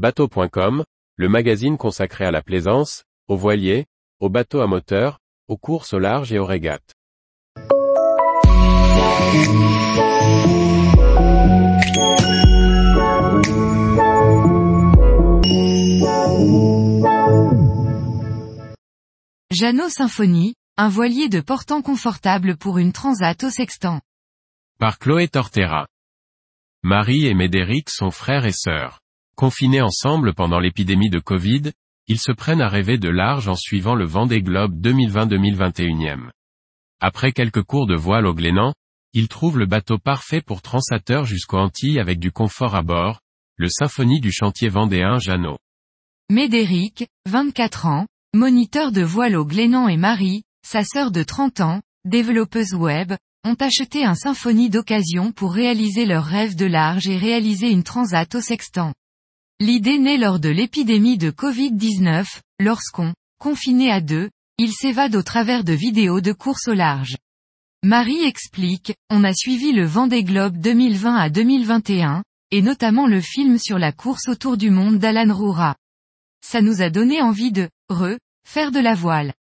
Bateau.com, le magazine consacré à la plaisance, aux voiliers, aux bateaux à moteur, aux courses au large et aux régates. Jeannot Symphonie, un voilier de portant confortable pour une transat au sextant. Par Chloé Tortera. Marie et Médéric sont frères et sœurs. Confinés ensemble pendant l'épidémie de Covid, ils se prennent à rêver de large en suivant le Vendée Globe 2020-2021. Après quelques cours de voile au Glénan, ils trouvent le bateau parfait pour transateurs jusqu'aux Antilles avec du confort à bord, le Symphonie du chantier vendéen Jeannot. Médéric, 24 ans, Moniteur de voile au Glénan et Marie, sa sœur de 30 ans, développeuse web, ont acheté un symphonie d'occasion pour réaliser leur rêve de large et réaliser une transat au sextant. L'idée naît lors de l'épidémie de Covid-19, lorsqu'on, confiné à deux, ils s'évadent au travers de vidéos de course au large. Marie explique, on a suivi le Vendée Globe 2020 à 2021, et notamment le film sur la course autour du monde d'Alan Roura. Ça nous a donné envie de, re, faire de la voile.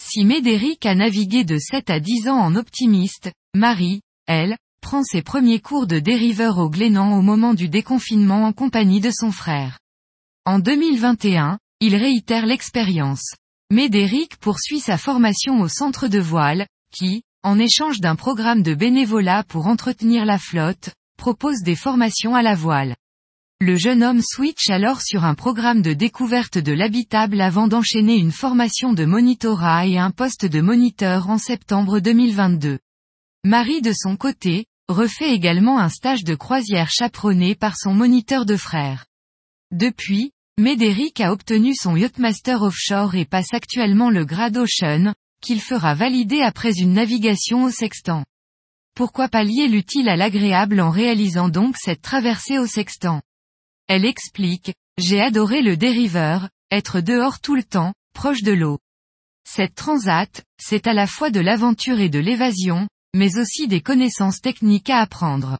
Si Médéric a navigué de 7 à 10 ans en optimiste, Marie, elle, prend ses premiers cours de dériveur au Glénan au moment du déconfinement en compagnie de son frère. En 2021, il réitère l'expérience. Médéric poursuit sa formation au centre de voile, qui, en échange d'un programme de bénévolat pour entretenir la flotte, propose des formations à la voile. Le jeune homme switch alors sur un programme de découverte de l'habitable avant d'enchaîner une formation de monitorat et un poste de moniteur en septembre 2022. Marie de son côté, refait également un stage de croisière chaperonné par son moniteur de frère. Depuis, Médéric a obtenu son Yachtmaster Offshore et passe actuellement le grade Ocean, qu'il fera valider après une navigation au sextant. Pourquoi pallier l'utile à l'agréable en réalisant donc cette traversée au sextant? Elle explique, j'ai adoré le dériveur, être dehors tout le temps, proche de l'eau. Cette transat, c'est à la fois de l'aventure et de l'évasion, mais aussi des connaissances techniques à apprendre.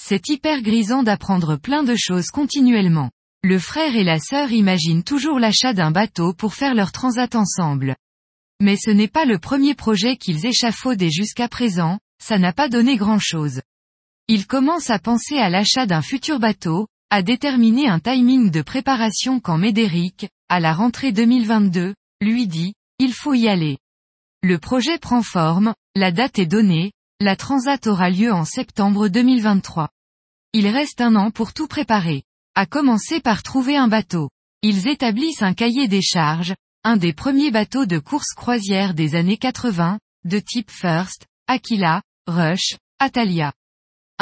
C'est hyper grisant d'apprendre plein de choses continuellement. Le frère et la sœur imaginent toujours l'achat d'un bateau pour faire leur transat ensemble. Mais ce n'est pas le premier projet qu'ils échafaudent et jusqu'à présent, ça n'a pas donné grand chose. Ils commencent à penser à l'achat d'un futur bateau, a déterminé un timing de préparation quand Médéric, à la rentrée 2022, lui dit, il faut y aller. Le projet prend forme, la date est donnée, la transat aura lieu en septembre 2023. Il reste un an pour tout préparer. À commencer par trouver un bateau. Ils établissent un cahier des charges, un des premiers bateaux de course croisière des années 80, de type First, Aquila, Rush, Atalia.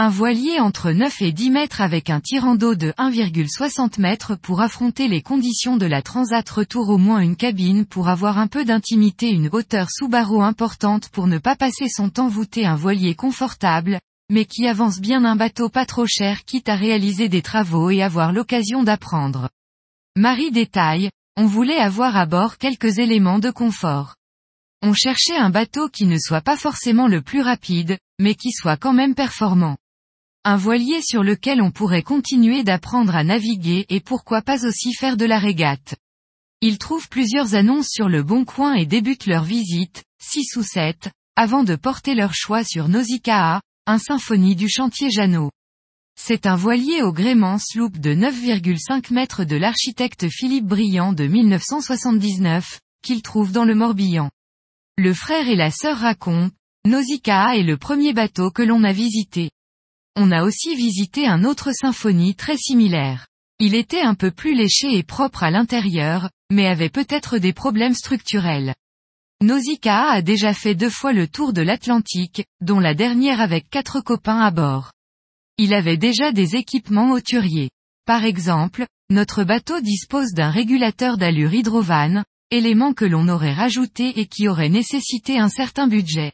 Un voilier entre 9 et 10 mètres avec un tirant d'eau de 1,60 mètres pour affronter les conditions de la transat retour au moins une cabine pour avoir un peu d'intimité une hauteur sous barreau importante pour ne pas passer son temps voûté un voilier confortable, mais qui avance bien un bateau pas trop cher quitte à réaliser des travaux et avoir l'occasion d'apprendre. Marie détaille, on voulait avoir à bord quelques éléments de confort. On cherchait un bateau qui ne soit pas forcément le plus rapide, mais qui soit quand même performant. Un voilier sur lequel on pourrait continuer d'apprendre à naviguer et pourquoi pas aussi faire de la régate. Ils trouvent plusieurs annonces sur le bon coin et débutent leur visite, 6 ou 7, avant de porter leur choix sur Nausicaa, un symphonie du chantier Jeannot. C'est un voilier au gréement sloop de 9,5 mètres de l'architecte Philippe Briand de 1979, qu'il trouve dans le Morbihan. Le frère et la sœur racontent, Nausicaa est le premier bateau que l'on a visité. On a aussi visité un autre symphonie très similaire. Il était un peu plus léché et propre à l'intérieur, mais avait peut-être des problèmes structurels. Nausicaa a déjà fait deux fois le tour de l'Atlantique, dont la dernière avec quatre copains à bord. Il avait déjà des équipements hauturiers. Par exemple, notre bateau dispose d'un régulateur d'allure hydrovan, élément que l'on aurait rajouté et qui aurait nécessité un certain budget.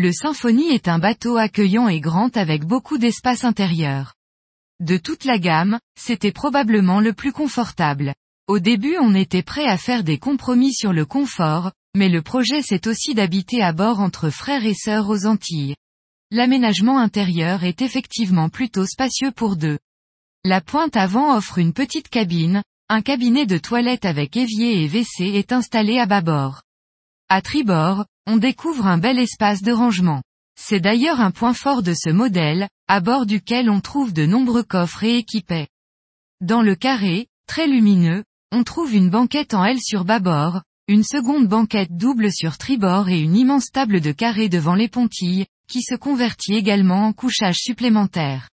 Le Symphony est un bateau accueillant et grand avec beaucoup d'espace intérieur. De toute la gamme, c'était probablement le plus confortable. Au début on était prêt à faire des compromis sur le confort, mais le projet c'est aussi d'habiter à bord entre frères et sœurs aux Antilles. L'aménagement intérieur est effectivement plutôt spacieux pour deux. La pointe avant offre une petite cabine, un cabinet de toilette avec évier et WC est installé à bâbord. À tribord, on découvre un bel espace de rangement. C'est d'ailleurs un point fort de ce modèle, à bord duquel on trouve de nombreux coffres et équipés. Dans le carré, très lumineux, on trouve une banquette en L sur bâbord, une seconde banquette double sur tribord et une immense table de carré devant les pontilles, qui se convertit également en couchage supplémentaire.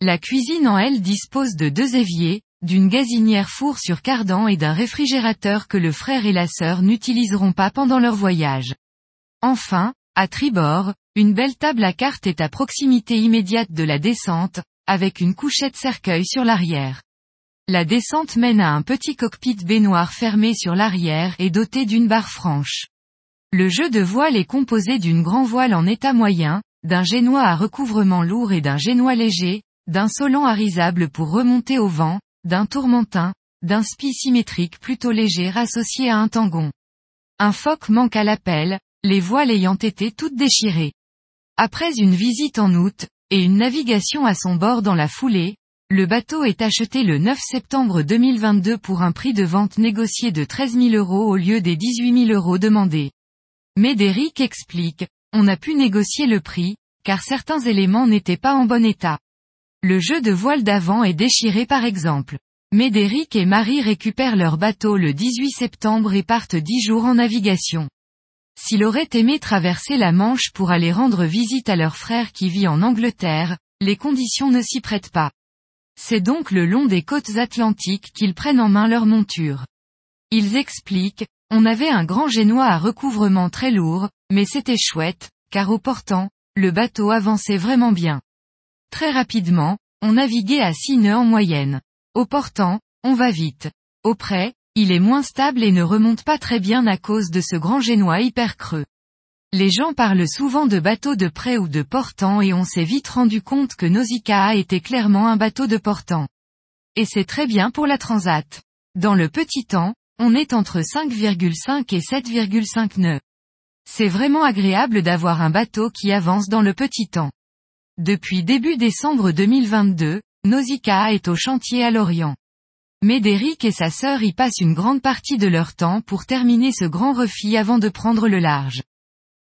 La cuisine en L dispose de deux éviers, d'une gazinière four sur cardan et d'un réfrigérateur que le frère et la sœur n'utiliseront pas pendant leur voyage. Enfin, à tribord, une belle table à cartes est à proximité immédiate de la descente, avec une couchette cercueil sur l'arrière. La descente mène à un petit cockpit baignoire fermé sur l'arrière et doté d'une barre franche. Le jeu de voile est composé d'une grand voile en état moyen, d'un génois à recouvrement lourd et d'un génois léger, d'un solant arisable pour remonter au vent, d'un tourmentin, d'un spi symétrique plutôt léger associé à un tangon. Un foc manque à l'appel, les voiles ayant été toutes déchirées. Après une visite en août, et une navigation à son bord dans la foulée, le bateau est acheté le 9 septembre 2022 pour un prix de vente négocié de 13 000 euros au lieu des 18 000 euros demandés. Médéric explique, on a pu négocier le prix, car certains éléments n'étaient pas en bon état. Le jeu de voile d'avant est déchiré par exemple. Médéric et Marie récupèrent leur bateau le 18 septembre et partent dix jours en navigation. S'il aurait aimé traverser la Manche pour aller rendre visite à leur frère qui vit en Angleterre, les conditions ne s'y prêtent pas. C'est donc le long des côtes atlantiques qu'ils prennent en main leur monture. Ils expliquent, on avait un grand génois à recouvrement très lourd, mais c'était chouette, car au portant, le bateau avançait vraiment bien. Très rapidement, on naviguait à 6 nœuds en moyenne. Au portant, on va vite. Au près, il est moins stable et ne remonte pas très bien à cause de ce grand génois hyper creux. Les gens parlent souvent de bateau de près ou de portant et on s'est vite rendu compte que Nausicaa était clairement un bateau de portant. Et c'est très bien pour la transat. Dans le petit temps, on est entre 5,5 et 7,5 nœuds. C'est vraiment agréable d'avoir un bateau qui avance dans le petit temps. Depuis début décembre 2022, Nausicaa est au chantier à Lorient. Médéric et sa sœur y passent une grande partie de leur temps pour terminer ce grand refit avant de prendre le large.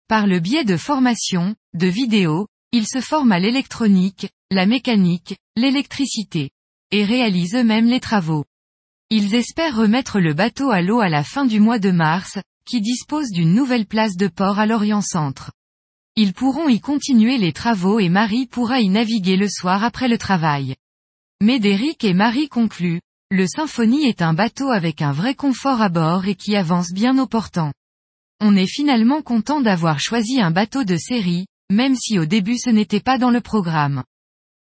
Par le biais de formation, de vidéos, ils se forment à l'électronique, la mécanique, l'électricité. Et réalisent eux-mêmes les travaux. Ils espèrent remettre le bateau à l'eau à la fin du mois de mars, qui dispose d'une nouvelle place de port à l'Orient Centre. Ils pourront y continuer les travaux et Marie pourra y naviguer le soir après le travail. Médéric et Marie concluent, le Symphonie est un bateau avec un vrai confort à bord et qui avance bien au portant. On est finalement content d'avoir choisi un bateau de série, même si au début ce n'était pas dans le programme.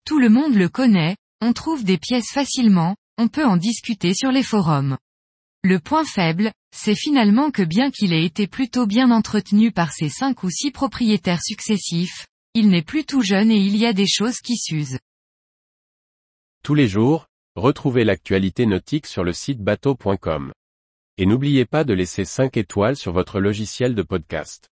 Tout le monde le connaît, on trouve des pièces facilement, on peut en discuter sur les forums. Le point faible, c'est finalement que bien qu'il ait été plutôt bien entretenu par ses cinq ou six propriétaires successifs, il n'est plus tout jeune et il y a des choses qui s'usent. Tous les jours, Retrouvez l'actualité nautique sur le site bateau.com. Et n'oubliez pas de laisser 5 étoiles sur votre logiciel de podcast.